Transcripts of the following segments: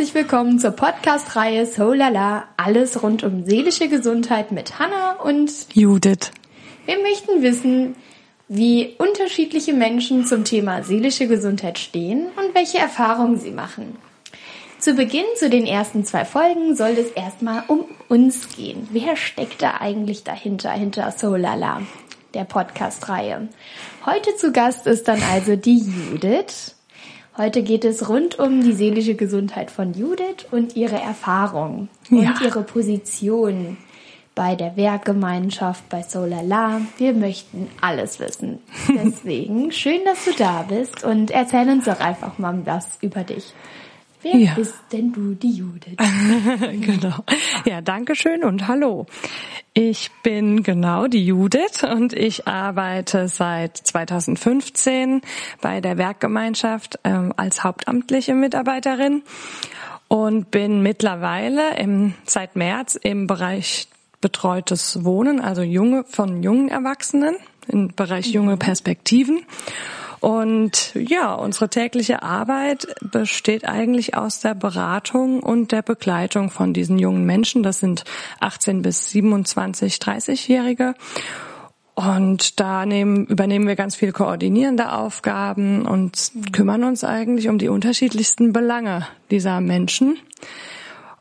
herzlich willkommen zur Podcast-Reihe So Lala, alles rund um seelische Gesundheit mit Hanna und Judith. Wir möchten wissen, wie unterschiedliche Menschen zum Thema seelische Gesundheit stehen und welche Erfahrungen sie machen. Zu Beginn zu den ersten zwei Folgen soll es erstmal um uns gehen. Wer steckt da eigentlich dahinter, hinter So Lala, der Podcast-Reihe? Heute zu Gast ist dann also die Judith. Heute geht es rund um die seelische Gesundheit von Judith und ihre Erfahrung und Ja. ihre Position bei der Werkgemeinschaft, bei Solala. Wir möchten alles wissen. Deswegen schön, dass du da bist und erzähl uns doch einfach mal was über dich. Wer Ja. bist denn du, die Judith? genau. Ja, danke schön und hallo. Ich bin genau die Judith und ich arbeite seit 2015 bei der Werkgemeinschaft ähm, als hauptamtliche Mitarbeiterin und bin mittlerweile im, seit März im Bereich betreutes Wohnen, also junge von jungen Erwachsenen im Bereich junge Perspektiven. Und ja, unsere tägliche Arbeit besteht eigentlich aus der Beratung und der Begleitung von diesen jungen Menschen. Das sind 18 bis 27, 30-Jährige. Und da nehmen, übernehmen wir ganz viel koordinierende Aufgaben und kümmern uns eigentlich um die unterschiedlichsten Belange dieser Menschen.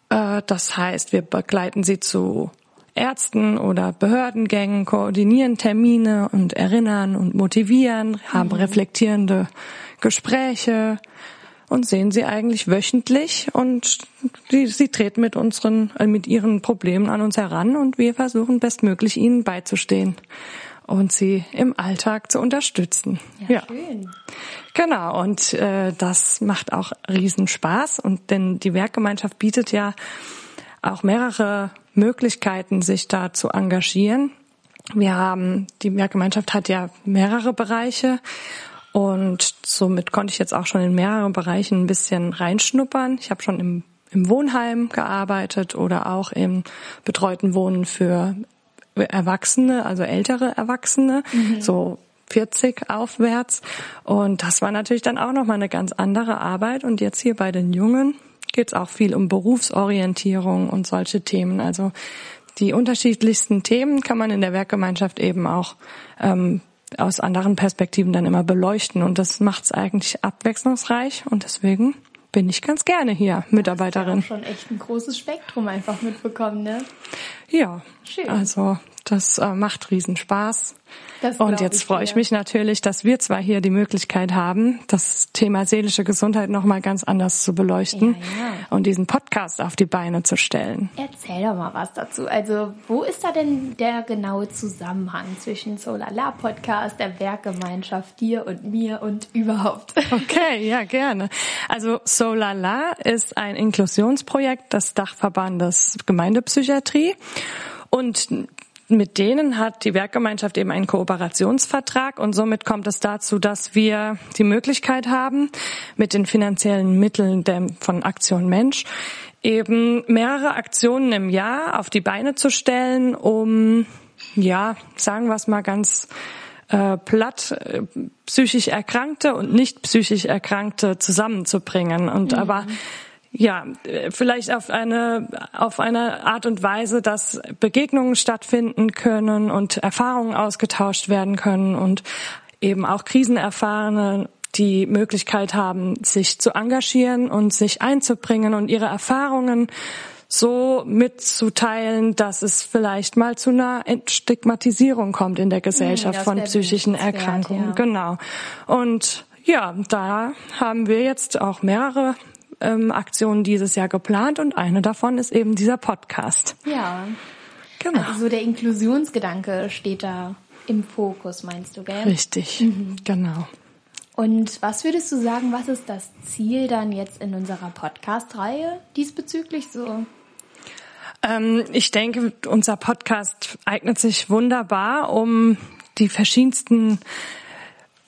Äh, Das heißt, wir begleiten sie zu Ärzten oder Behördengängen, koordinieren Termine und erinnern und motivieren, haben reflektierende Gespräche und sehen sie eigentlich wöchentlich und sie, sie treten mit unseren, äh, mit ihren Problemen an uns heran und wir versuchen bestmöglich ihnen beizustehen und sie im Alltag zu unterstützen. schön. Genau, und äh, das macht auch Riesenspaß. Und denn die Werkgemeinschaft bietet ja auch mehrere Möglichkeiten, sich da zu engagieren. Wir haben, die Werkgemeinschaft hat ja mehrere Bereiche und somit konnte ich jetzt auch schon in mehreren Bereichen ein bisschen reinschnuppern. Ich habe schon im, im Wohnheim gearbeitet oder auch im betreuten Wohnen für Erwachsene, also ältere Erwachsene, so 40 aufwärts. Und das war natürlich dann auch nochmal eine ganz andere Arbeit. Und jetzt hier bei den Jungen geht es auch viel um Berufsorientierung und solche Themen. Also die unterschiedlichsten Themen kann man in der Werkgemeinschaft eben auch ähm, aus anderen Perspektiven dann immer beleuchten. Und das macht es eigentlich abwechslungsreich. Und deswegen bin ich ganz gerne hier Mitarbeiterin. Auch schon echt ein großes Spektrum einfach mitbekommen, ne? Ja, Schön. also das äh, macht riesen Spaß. Und jetzt ich freue ich mich natürlich, dass wir zwar hier die Möglichkeit haben, das Thema seelische Gesundheit nochmal ganz anders zu beleuchten Ja, ja. und diesen Podcast auf die Beine zu stellen. Erzähl doch mal was dazu. Also, wo ist da denn der genaue Zusammenhang zwischen Solala Podcast, der Werkgemeinschaft, dir und mir und überhaupt? Okay, ja, gerne. Also Solala ist ein Inklusionsprojekt des Dachverbandes Gemeindepsychiatrie und mit denen hat die Werkgemeinschaft eben einen Kooperationsvertrag und somit kommt es dazu, dass wir die Möglichkeit haben, mit den finanziellen Mitteln von Aktion Mensch eben mehrere Aktionen im Jahr auf die Beine zu stellen, um, ja, sagen wir es mal ganz äh, platt äh, psychisch Erkrankte und nicht psychisch Erkrankte zusammenzubringen. Und aber ja, äh, vielleicht auf eine auf eine Art und Weise, dass Begegnungen stattfinden können und Erfahrungen ausgetauscht werden können und eben auch Krisenerfahrene die Möglichkeit haben, sich zu engagieren und sich einzubringen und ihre Erfahrungen so mitzuteilen, dass es vielleicht mal zu einer Entstigmatisierung kommt in der Gesellschaft das von psychischen Erkrankungen. ja. Genau. Und ja, da haben wir jetzt auch mehrere ähm, Aktionen dieses Jahr geplant und eine davon ist eben dieser Podcast. Ja. Genau. Also so der Inklusionsgedanke steht da im Fokus, meinst du, gell? Richtig, genau. Und was würdest du sagen, was ist das Ziel dann jetzt in unserer Podcast-Reihe diesbezüglich so? Ähm, ich denke, unser Podcast eignet sich wunderbar, um die verschiedensten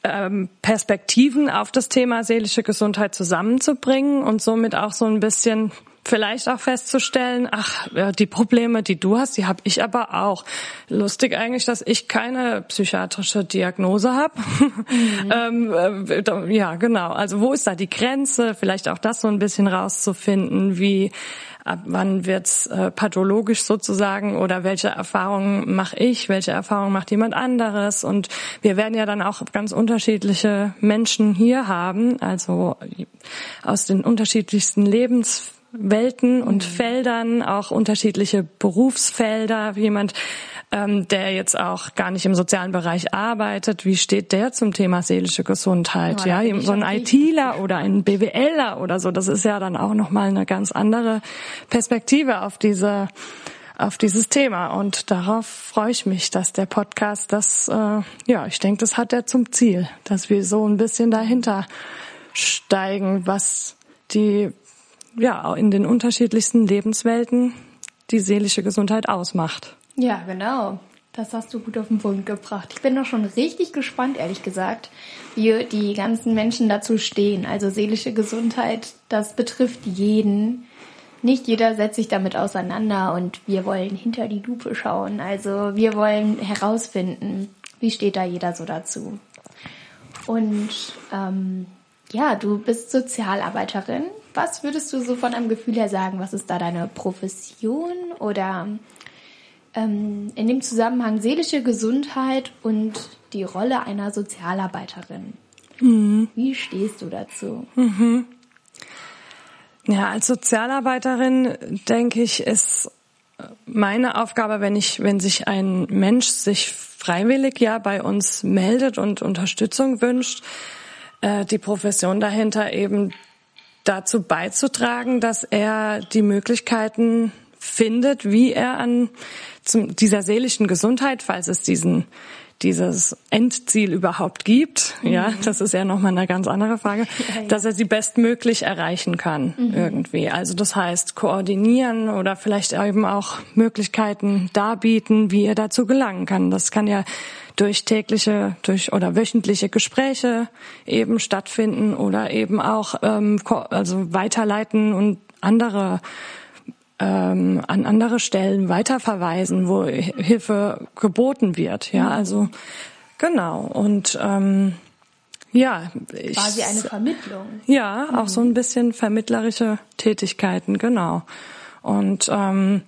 ähm, Perspektiven auf das Thema seelische Gesundheit zusammenzubringen und somit auch so ein bisschen vielleicht auch festzustellen, ach, die Probleme, die du hast, die habe ich aber auch. Lustig eigentlich, dass ich keine psychiatrische Diagnose habe. Mhm. ähm, äh, ja, genau. Also wo ist da die Grenze? Vielleicht auch das so ein bisschen rauszufinden, wie ab wann wird's äh, pathologisch sozusagen oder welche Erfahrungen mache ich, welche Erfahrungen macht jemand anderes und wir werden ja dann auch ganz unterschiedliche Menschen hier haben, also aus den unterschiedlichsten Lebens Welten und mhm. Feldern, auch unterschiedliche Berufsfelder. Jemand, ähm, der jetzt auch gar nicht im sozialen Bereich arbeitet, wie steht der zum Thema seelische Gesundheit? Oh, ja, so ein ITler oder ein BWLer oder so. Das ist ja dann auch nochmal eine ganz andere Perspektive auf diese auf dieses Thema und darauf freue ich mich, dass der Podcast das, äh, ja, ich denke, das hat er zum Ziel, dass wir so ein bisschen dahinter steigen, was die ja, in den unterschiedlichsten Lebenswelten die seelische Gesundheit ausmacht. Ja, genau. Das hast du gut auf den Punkt gebracht. Ich bin doch schon richtig gespannt, ehrlich gesagt, wie die ganzen Menschen dazu stehen. Also seelische Gesundheit, das betrifft jeden. Nicht jeder setzt sich damit auseinander und wir wollen hinter die Lupe schauen. Also wir wollen herausfinden, wie steht da jeder so dazu. Und ähm, ja, du bist Sozialarbeiterin was würdest du so von einem Gefühl her sagen? Was ist da deine Profession oder ähm, in dem Zusammenhang seelische Gesundheit und die Rolle einer Sozialarbeiterin? Mhm. Wie stehst du dazu? Mhm. Ja, als Sozialarbeiterin denke ich, ist meine Aufgabe, wenn ich, wenn sich ein Mensch sich freiwillig ja bei uns meldet und Unterstützung wünscht, äh, die Profession dahinter eben dazu beizutragen, dass er die Möglichkeiten findet, wie er an dieser seelischen Gesundheit, falls es diesen dieses Endziel überhaupt gibt, mhm. ja, das ist ja nochmal eine ganz andere Frage, ja, ja. dass er sie bestmöglich erreichen kann mhm. irgendwie. Also das heißt koordinieren oder vielleicht eben auch Möglichkeiten darbieten, wie er dazu gelangen kann. Das kann ja durch tägliche durch oder wöchentliche Gespräche eben stattfinden oder eben auch ähm, also weiterleiten und andere ähm, an andere Stellen weiterverweisen, wo Hilfe geboten wird. Ja, mhm. also genau und ähm, ja, ich, quasi eine Vermittlung. Ja, auch mhm. so ein bisschen vermittlerische Tätigkeiten, genau. Und ähm,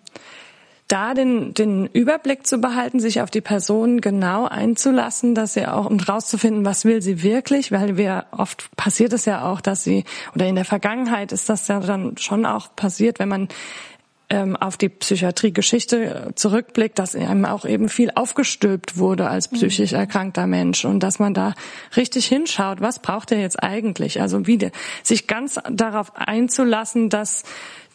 da den, den Überblick zu behalten, sich auf die Person genau einzulassen, dass sie auch und rauszufinden, was will sie wirklich, weil wir oft passiert es ja auch, dass sie oder in der Vergangenheit ist das ja dann schon auch passiert, wenn man ähm, auf die Psychiatriegeschichte zurückblickt, dass einem auch eben viel aufgestülpt wurde als psychisch mhm. erkrankter Mensch und dass man da richtig hinschaut, was braucht er jetzt eigentlich? Also wieder sich ganz darauf einzulassen, dass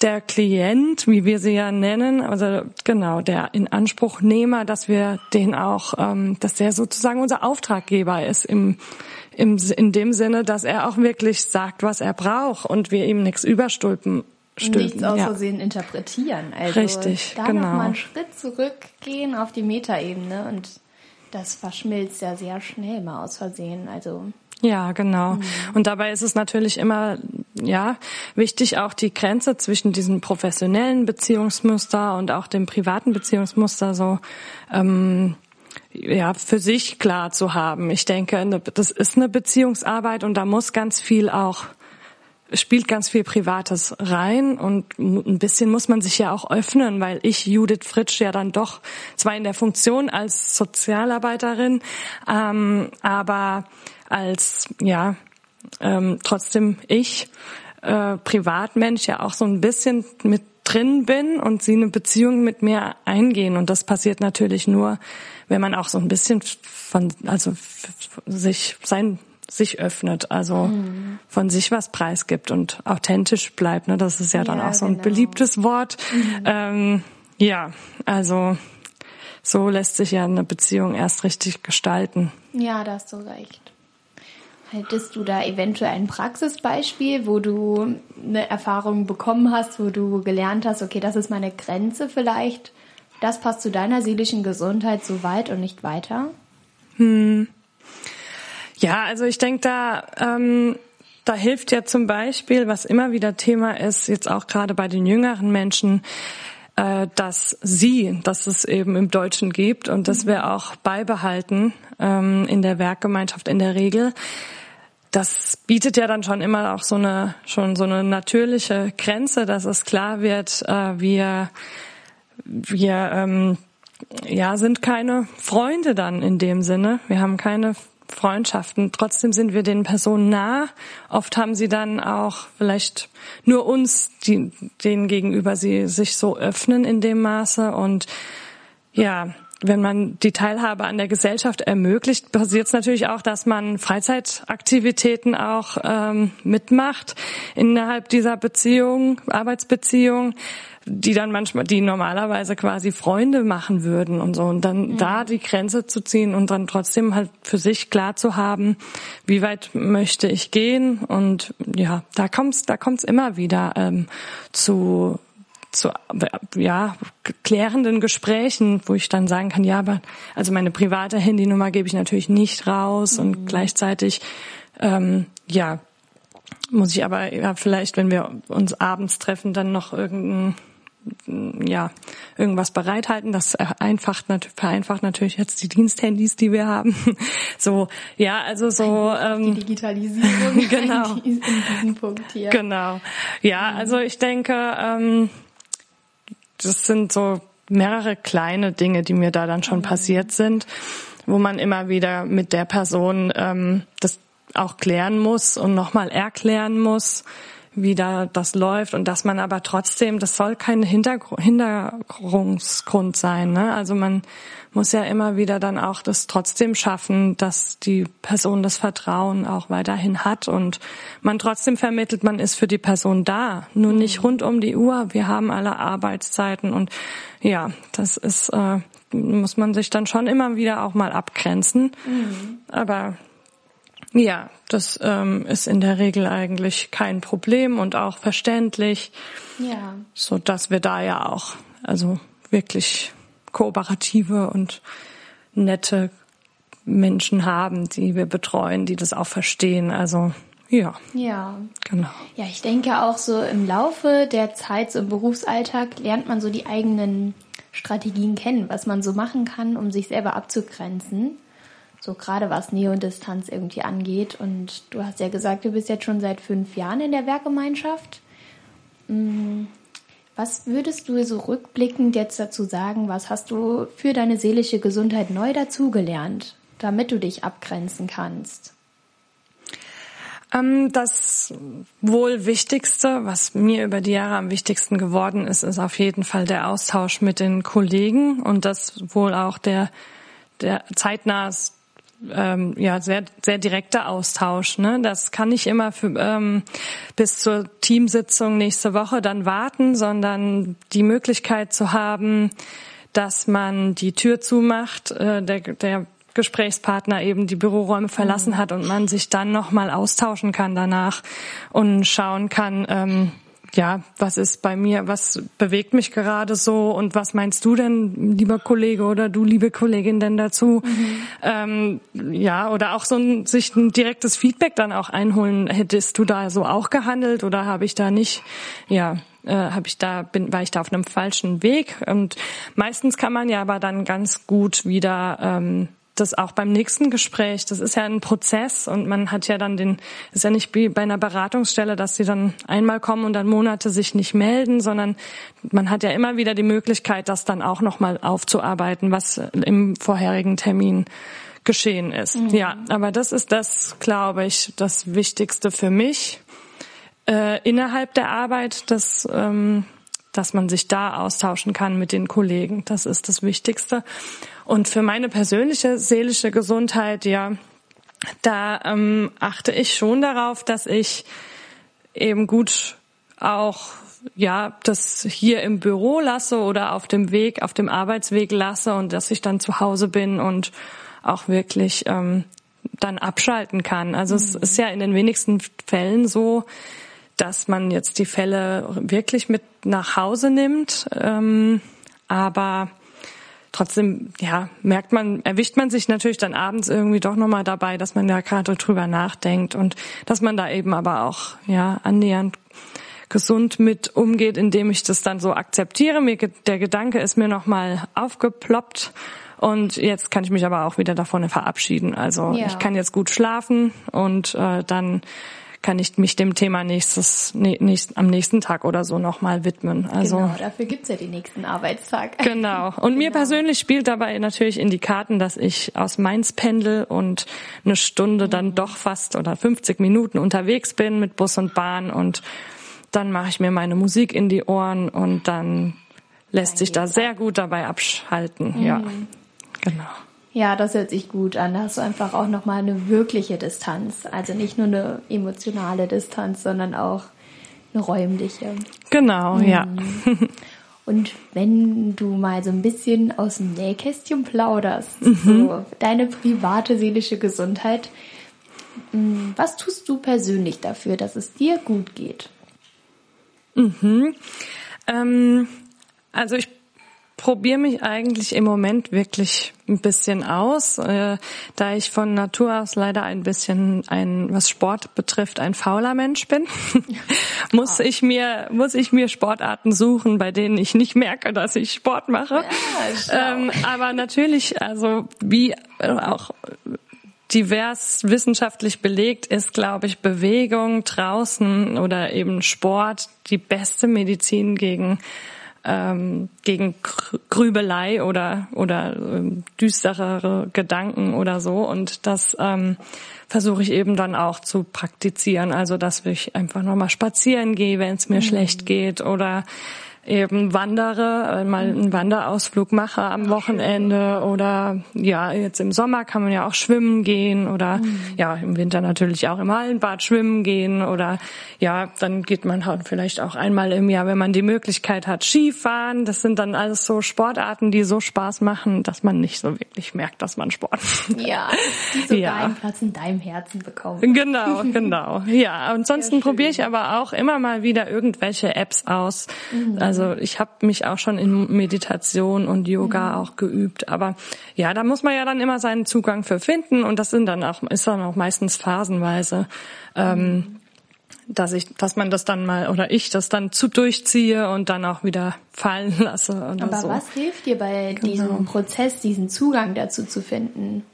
der Klient, wie wir sie ja nennen, also genau der Inanspruchnehmer, dass wir den auch, ähm, dass der sozusagen unser Auftraggeber ist im, im in dem Sinne, dass er auch wirklich sagt, was er braucht und wir ihm nichts überstülpen stülpen. Nichts aus Versehen ja. interpretieren. Also Richtig, da genau. nochmal einen Schritt zurückgehen auf die Metaebene und das verschmilzt ja sehr schnell mal aus Versehen. Also ja, genau. Mhm. Und dabei ist es natürlich immer, ja, wichtig auch die Grenze zwischen diesem professionellen Beziehungsmuster und auch dem privaten Beziehungsmuster so, ähm, ja, für sich klar zu haben. Ich denke, das ist eine Beziehungsarbeit und da muss ganz viel auch spielt ganz viel Privates rein und ein bisschen muss man sich ja auch öffnen, weil ich Judith Fritsch ja dann doch zwar in der Funktion als Sozialarbeiterin, ähm, aber als ja ähm, trotzdem ich äh, Privatmensch ja auch so ein bisschen mit drin bin und sie eine Beziehung mit mir eingehen. Und das passiert natürlich nur, wenn man auch so ein bisschen von also sich sein sich öffnet, also mhm. von sich was preisgibt und authentisch bleibt. Ne? Das ist ja dann ja, auch so ein genau. beliebtes Wort. Mhm. Ähm, ja, also so lässt sich ja eine Beziehung erst richtig gestalten. Ja, da hast du recht. Hättest du da eventuell ein Praxisbeispiel, wo du eine Erfahrung bekommen hast, wo du gelernt hast, okay, das ist meine Grenze vielleicht, das passt zu deiner seelischen Gesundheit so weit und nicht weiter? Hm. Ja, also ich denke da, ähm, da hilft ja zum Beispiel, was immer wieder Thema ist, jetzt auch gerade bei den jüngeren Menschen, äh, dass sie, dass es eben im Deutschen gibt und das wir auch beibehalten ähm, in der Werkgemeinschaft in der Regel. Das bietet ja dann schon immer auch so eine schon so eine natürliche Grenze, dass es klar wird, äh, wir wir ähm, ja sind keine Freunde dann in dem Sinne. Wir haben keine Freundschaften. Trotzdem sind wir den Personen nah. Oft haben sie dann auch vielleicht nur uns, die, denen gegenüber sie sich so öffnen in dem Maße. Und ja, wenn man die Teilhabe an der Gesellschaft ermöglicht, passiert es natürlich auch, dass man Freizeitaktivitäten auch ähm, mitmacht innerhalb dieser Beziehung, Arbeitsbeziehung die dann manchmal, die normalerweise quasi Freunde machen würden und so. Und dann mhm. da die Grenze zu ziehen und dann trotzdem halt für sich klar zu haben, wie weit möchte ich gehen. Und ja, da kommt's, da kommt's immer wieder ähm, zu zu ja klärenden Gesprächen, wo ich dann sagen kann, ja, aber also meine private Handynummer gebe ich natürlich nicht raus mhm. und gleichzeitig ähm, ja muss ich aber ja vielleicht, wenn wir uns abends treffen, dann noch irgendein ja, irgendwas bereithalten. Das vereinfacht, vereinfacht natürlich jetzt die Diensthandys, die wir haben. So, ja, also so. Ähm, die Digitalisierung genau. in diesem Punkt hier. Genau. Ja, mhm. also ich denke, ähm, das sind so mehrere kleine Dinge, die mir da dann schon mhm. passiert sind, wo man immer wieder mit der Person ähm, das auch klären muss und nochmal erklären muss wie da das läuft und dass man aber trotzdem, das soll kein Hintergr Hinderungsgrund sein. Ne? Also man muss ja immer wieder dann auch das trotzdem schaffen, dass die Person das Vertrauen auch weiterhin hat und man trotzdem vermittelt, man ist für die Person da, nur nicht mhm. rund um die Uhr. Wir haben alle Arbeitszeiten und ja, das ist äh, muss man sich dann schon immer wieder auch mal abgrenzen. Mhm. Aber ja, das ähm, ist in der Regel eigentlich kein Problem und auch verständlich. Ja. So dass wir da ja auch also wirklich kooperative und nette Menschen haben, die wir betreuen, die das auch verstehen. Also ja. Ja. Genau. Ja, ich denke auch so im Laufe der Zeit, so im Berufsalltag, lernt man so die eigenen Strategien kennen, was man so machen kann, um sich selber abzugrenzen. So gerade was Nähe und Distanz irgendwie angeht. Und du hast ja gesagt, du bist jetzt schon seit fünf Jahren in der Werkgemeinschaft. Mm, was würdest du so rückblickend jetzt dazu sagen? Was hast du für deine seelische Gesundheit neu dazugelernt, damit du dich abgrenzen kannst? Ähm, das wohl Wichtigste, was mir über die Jahre am wichtigsten geworden ist, ist auf jeden Fall der Austausch mit den Kollegen und das wohl auch der, der zeitnah ähm, ja sehr sehr direkter Austausch. Ne? Das kann nicht immer für, ähm, bis zur Teamsitzung nächste Woche dann warten, sondern die Möglichkeit zu haben, dass man die Tür zumacht, äh, der, der Gesprächspartner eben die Büroräume verlassen mhm. hat und man sich dann nochmal austauschen kann danach und schauen kann, ähm, ja, was ist bei mir, was bewegt mich gerade so und was meinst du denn, lieber Kollege oder du, liebe Kollegin, denn dazu? Mhm. Ähm, ja, oder auch so ein, sich ein direktes Feedback dann auch einholen. Hättest du da so auch gehandelt oder habe ich da nicht? Ja, äh, habe ich da bin war ich da auf einem falschen Weg und meistens kann man ja aber dann ganz gut wieder ähm, das auch beim nächsten Gespräch, das ist ja ein Prozess und man hat ja dann den, ist ja nicht wie bei einer Beratungsstelle, dass sie dann einmal kommen und dann Monate sich nicht melden, sondern man hat ja immer wieder die Möglichkeit, das dann auch nochmal aufzuarbeiten, was im vorherigen Termin geschehen ist. Mhm. Ja, aber das ist das, glaube ich, das Wichtigste für mich äh, innerhalb der Arbeit, dass ähm, dass man sich da austauschen kann mit den Kollegen. Das ist das Wichtigste. Und für meine persönliche seelische Gesundheit, ja, da ähm, achte ich schon darauf, dass ich eben gut auch ja das hier im Büro lasse oder auf dem Weg, auf dem Arbeitsweg lasse und dass ich dann zu Hause bin und auch wirklich ähm, dann abschalten kann. Also mhm. es ist ja in den wenigsten Fällen so, dass man jetzt die Fälle wirklich mit nach Hause nimmt. Ähm, aber trotzdem, ja, merkt man, erwischt man sich natürlich dann abends irgendwie doch nochmal dabei, dass man da gerade drüber nachdenkt und dass man da eben aber auch, ja, annähernd gesund mit umgeht, indem ich das dann so akzeptiere. Mir, der Gedanke ist mir nochmal aufgeploppt und jetzt kann ich mich aber auch wieder davon verabschieden. Also ja. ich kann jetzt gut schlafen und äh, dann kann ich mich dem Thema nächstes, nächst, am nächsten Tag oder so nochmal widmen. Also, genau, dafür gibt's ja die nächsten Arbeitstag. Genau. Und genau. mir persönlich spielt dabei natürlich in die Karten, dass ich aus Mainz pendel und eine Stunde mhm. dann doch fast oder 50 Minuten unterwegs bin mit Bus und Bahn und dann mache ich mir meine Musik in die Ohren und dann lässt sich da sehr gut dabei abschalten. Mhm. Ja, genau. Ja, das hört sich gut an. Da hast du einfach auch nochmal eine wirkliche Distanz. Also nicht nur eine emotionale Distanz, sondern auch eine räumliche. Genau, mhm. ja. Und wenn du mal so ein bisschen aus dem Nähkästchen plauderst, mhm. so deine private seelische Gesundheit, mm, was tust du persönlich dafür, dass es dir gut geht? Mhm. Ähm, also ich probiere mich eigentlich im Moment wirklich ein bisschen aus, äh, da ich von Natur aus leider ein bisschen ein, was Sport betrifft, ein fauler Mensch bin, muss ich mir muss ich mir Sportarten suchen, bei denen ich nicht merke, dass ich Sport mache. Ja, ähm, aber natürlich, also wie auch divers wissenschaftlich belegt ist, glaube ich, Bewegung draußen oder eben Sport die beste Medizin gegen ähm, gegen Grübelei oder oder ähm, düsterere Gedanken oder so und das ähm, versuche ich eben dann auch zu praktizieren also dass ich einfach nochmal spazieren gehe wenn es mir mhm. schlecht geht oder eben wandere, äh, mal einen Wanderausflug mache am Wochenende oder ja, jetzt im Sommer kann man ja auch schwimmen gehen oder mhm. ja, im Winter natürlich auch im Hallenbad schwimmen gehen oder ja, dann geht man halt vielleicht auch einmal im Jahr, wenn man die Möglichkeit hat, Skifahren. Das sind dann alles so Sportarten, die so Spaß machen, dass man nicht so wirklich merkt, dass man Sport macht. Ja, die sogar ja. einen Platz in deinem Herzen bekommen. Genau, genau. Ja, ansonsten probiere ich aber auch immer mal wieder irgendwelche Apps aus. Mhm. Also also ich habe mich auch schon in Meditation und Yoga mhm. auch geübt, aber ja, da muss man ja dann immer seinen Zugang für finden und das sind dann auch ist dann auch meistens phasenweise. Ähm, dass ich, dass man das dann mal oder ich das dann zu durchziehe und dann auch wieder fallen lasse. Oder Aber so. was hilft dir bei genau. diesem Prozess, diesen Zugang dazu zu finden?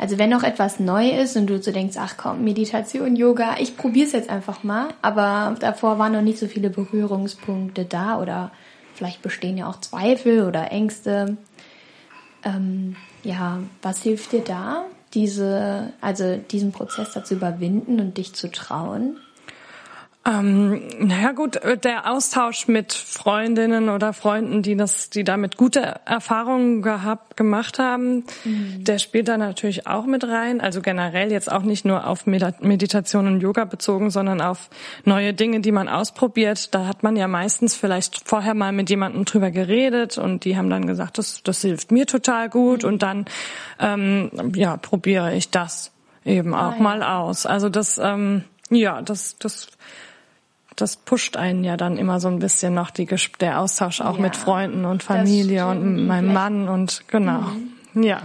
Also wenn noch etwas neu ist und du so denkst, ach komm, Meditation, Yoga, ich probiere es jetzt einfach mal, aber davor waren noch nicht so viele Berührungspunkte da oder vielleicht bestehen ja auch Zweifel oder Ängste. Ähm, ja, was hilft dir da, diese, also diesen Prozess dazu überwinden und dich zu trauen? Ähm, naja gut, äh, der Austausch mit Freundinnen oder Freunden, die das, die damit gute Erfahrungen gehabt, gemacht haben, mhm. der spielt da natürlich auch mit rein. Also generell jetzt auch nicht nur auf Meditation und Yoga bezogen, sondern auf neue Dinge, die man ausprobiert. Da hat man ja meistens vielleicht vorher mal mit jemandem drüber geredet und die haben dann gesagt, das, das hilft mir total gut mhm. und dann ähm, ja probiere ich das eben auch ah, ja. mal aus. Also das ähm, ja, das das das pusht einen ja dann immer so ein bisschen noch die, der Austausch auch ja, mit Freunden und Familie und meinem Mann und genau. Mhm. Ja.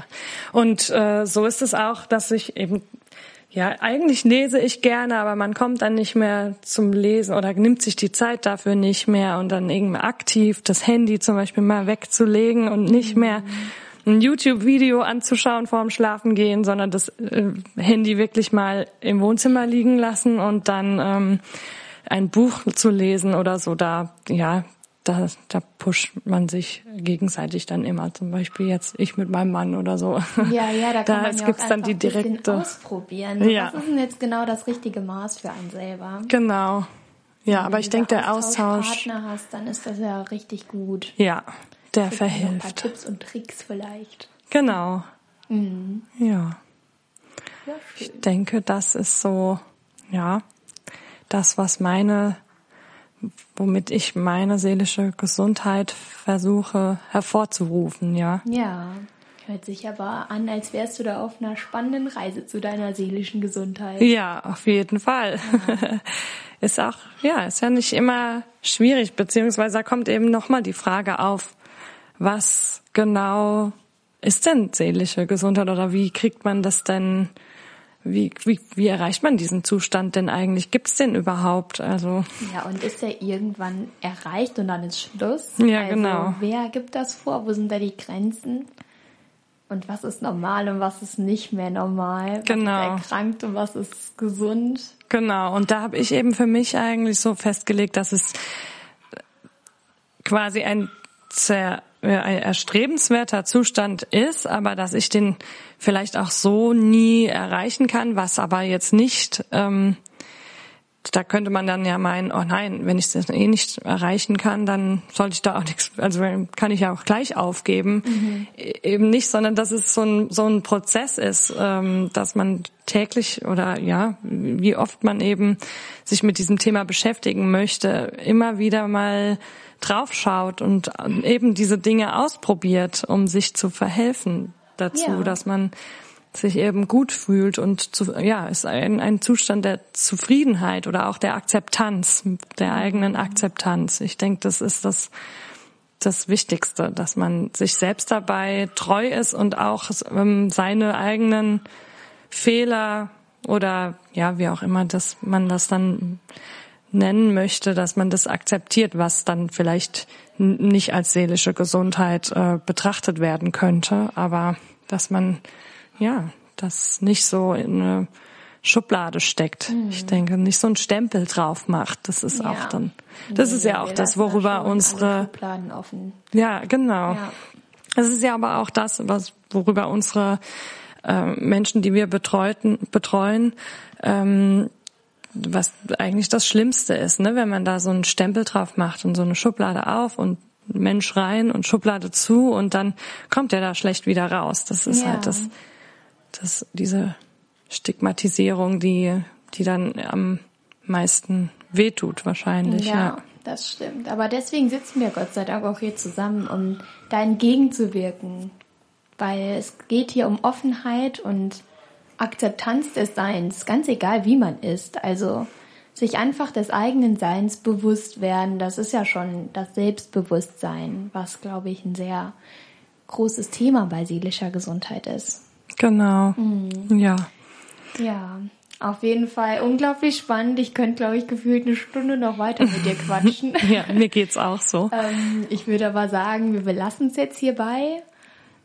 Und äh, so ist es auch, dass ich eben ja, eigentlich lese ich gerne, aber man kommt dann nicht mehr zum Lesen oder nimmt sich die Zeit dafür nicht mehr und dann irgendwie aktiv das Handy zum Beispiel mal wegzulegen und nicht mhm. mehr ein YouTube-Video anzuschauen vor dem Schlafengehen, sondern das äh, Handy wirklich mal im Wohnzimmer liegen lassen und dann ähm, ein Buch zu lesen oder so, da, ja, da, da pusht man sich gegenseitig dann immer. Zum Beispiel jetzt ich mit meinem Mann oder so. Ja, ja, da kann da man ja gibt's dann die direkte ausprobieren. Ja. Was ist denn jetzt genau das richtige Maß für einen selber? Genau. Ja, Wenn aber ich denke, der Austausch. Wenn du Partner hast, dann ist das ja richtig gut. Ja, der verhilft. Ein paar Tipps und Tricks vielleicht. Genau. Mhm. Ja. ja ich denke, das ist so, ja, das, was meine, womit ich meine seelische Gesundheit versuche hervorzurufen, ja. Ja. Hört sich aber an, als wärst du da auf einer spannenden Reise zu deiner seelischen Gesundheit. Ja, auf jeden Fall. Ja. ist auch, ja, ist ja nicht immer schwierig, beziehungsweise da kommt eben nochmal die Frage auf, was genau ist denn seelische Gesundheit oder wie kriegt man das denn, wie, wie, wie erreicht man diesen Zustand denn eigentlich? Gibt es den überhaupt? Also Ja, und ist der irgendwann erreicht und dann ist Schluss? Ja, also, genau. Wer gibt das vor? Wo sind da die Grenzen? Und was ist normal und was ist nicht mehr normal? Was Genau. ist erkrankt und was ist gesund? Genau, und da habe ich eben für mich eigentlich so festgelegt, dass es quasi ein ja, ein erstrebenswerter Zustand ist, aber dass ich den vielleicht auch so nie erreichen kann, was aber jetzt nicht, ähm, da könnte man dann ja meinen, oh nein, wenn ich das eh nicht erreichen kann, dann sollte ich da auch nichts, also kann ich ja auch gleich aufgeben. E- Eben nicht, sondern dass es so ein, so ein Prozess ist, ähm, dass man täglich oder ja, wie oft man eben sich mit diesem Thema beschäftigen möchte, immer wieder mal draufschaut und eben diese Dinge ausprobiert, um sich zu verhelfen dazu, Ja. dass man sich eben gut fühlt und zu, ja, ist ein, ein Zustand der Zufriedenheit oder auch der Akzeptanz, der eigenen Akzeptanz. Ich denke, das ist das, das Wichtigste, dass man sich selbst dabei treu ist und auch ähm, seine eigenen Fehler oder ja, wie auch immer das, man das dann nennen möchte, dass man das akzeptiert, was dann vielleicht nicht als seelische Gesundheit äh, betrachtet werden könnte, aber dass man ja das nicht so in eine Schublade steckt. Ich denke, nicht so einen Stempel drauf macht. Das ist Ja. auch dann, das Nee, ist ja auch das, worüber unsere, Schubladen offen. ja, genau. Ja. Es ist ja aber auch das, was, worüber unsere äh, Menschen, die wir betreuten, betreuen, ähm, was eigentlich das Schlimmste ist, ne? wenn man da so einen Stempel drauf macht und so eine Schublade auf und Mensch rein und Schublade zu und dann kommt er da schlecht wieder raus. Das ist Ja. halt das, das, diese Stigmatisierung, die, die dann am meisten wehtut wahrscheinlich. Ja, Ja. das stimmt. Aber deswegen sitzen wir Gott sei Dank auch hier zusammen, um da entgegenzuwirken. Weil es geht hier um Offenheit und Akzeptanz des Seins, ganz egal wie man ist. Also sich einfach des eigenen Seins bewusst werden, das ist ja schon das Selbstbewusstsein, was, glaube ich, ein sehr großes Thema bei seelischer Gesundheit ist. Genau. Mhm. Ja. Ja, auf jeden Fall unglaublich spannend. Ich könnte, glaube ich, gefühlt eine Stunde noch weiter mit dir quatschen. Ja, mir geht's auch so. ähm, ich würde aber sagen, wir belassen es jetzt hierbei.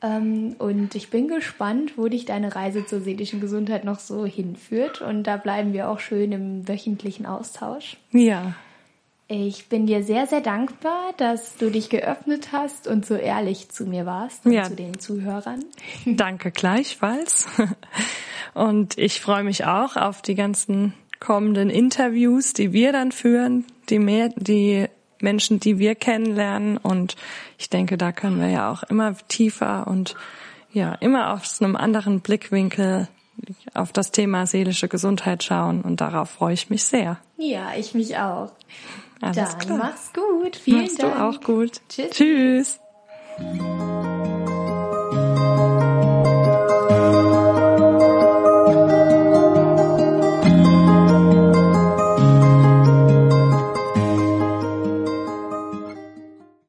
Ähm, und ich bin gespannt, wo dich deine Reise zur seelischen Gesundheit noch so hinführt. Und da bleiben wir auch schön im wöchentlichen Austausch. Ja. Ich bin dir sehr, sehr dankbar, dass du dich geöffnet hast und so ehrlich zu mir warst und Ja. zu den Zuhörern. Danke gleichfalls. Und ich freue mich auch auf die ganzen kommenden Interviews, die wir dann führen, die mehr, die Menschen, die wir kennenlernen. Und ich denke, da können wir ja auch immer tiefer und ja, immer aus einem anderen Blickwinkel auf das Thema seelische Gesundheit schauen. Und darauf freue ich mich sehr. Ja, ich mich auch. Alles Dann klar. mach's gut. Vielen Machst Dank. du auch gut. Tschüss. Tschüss.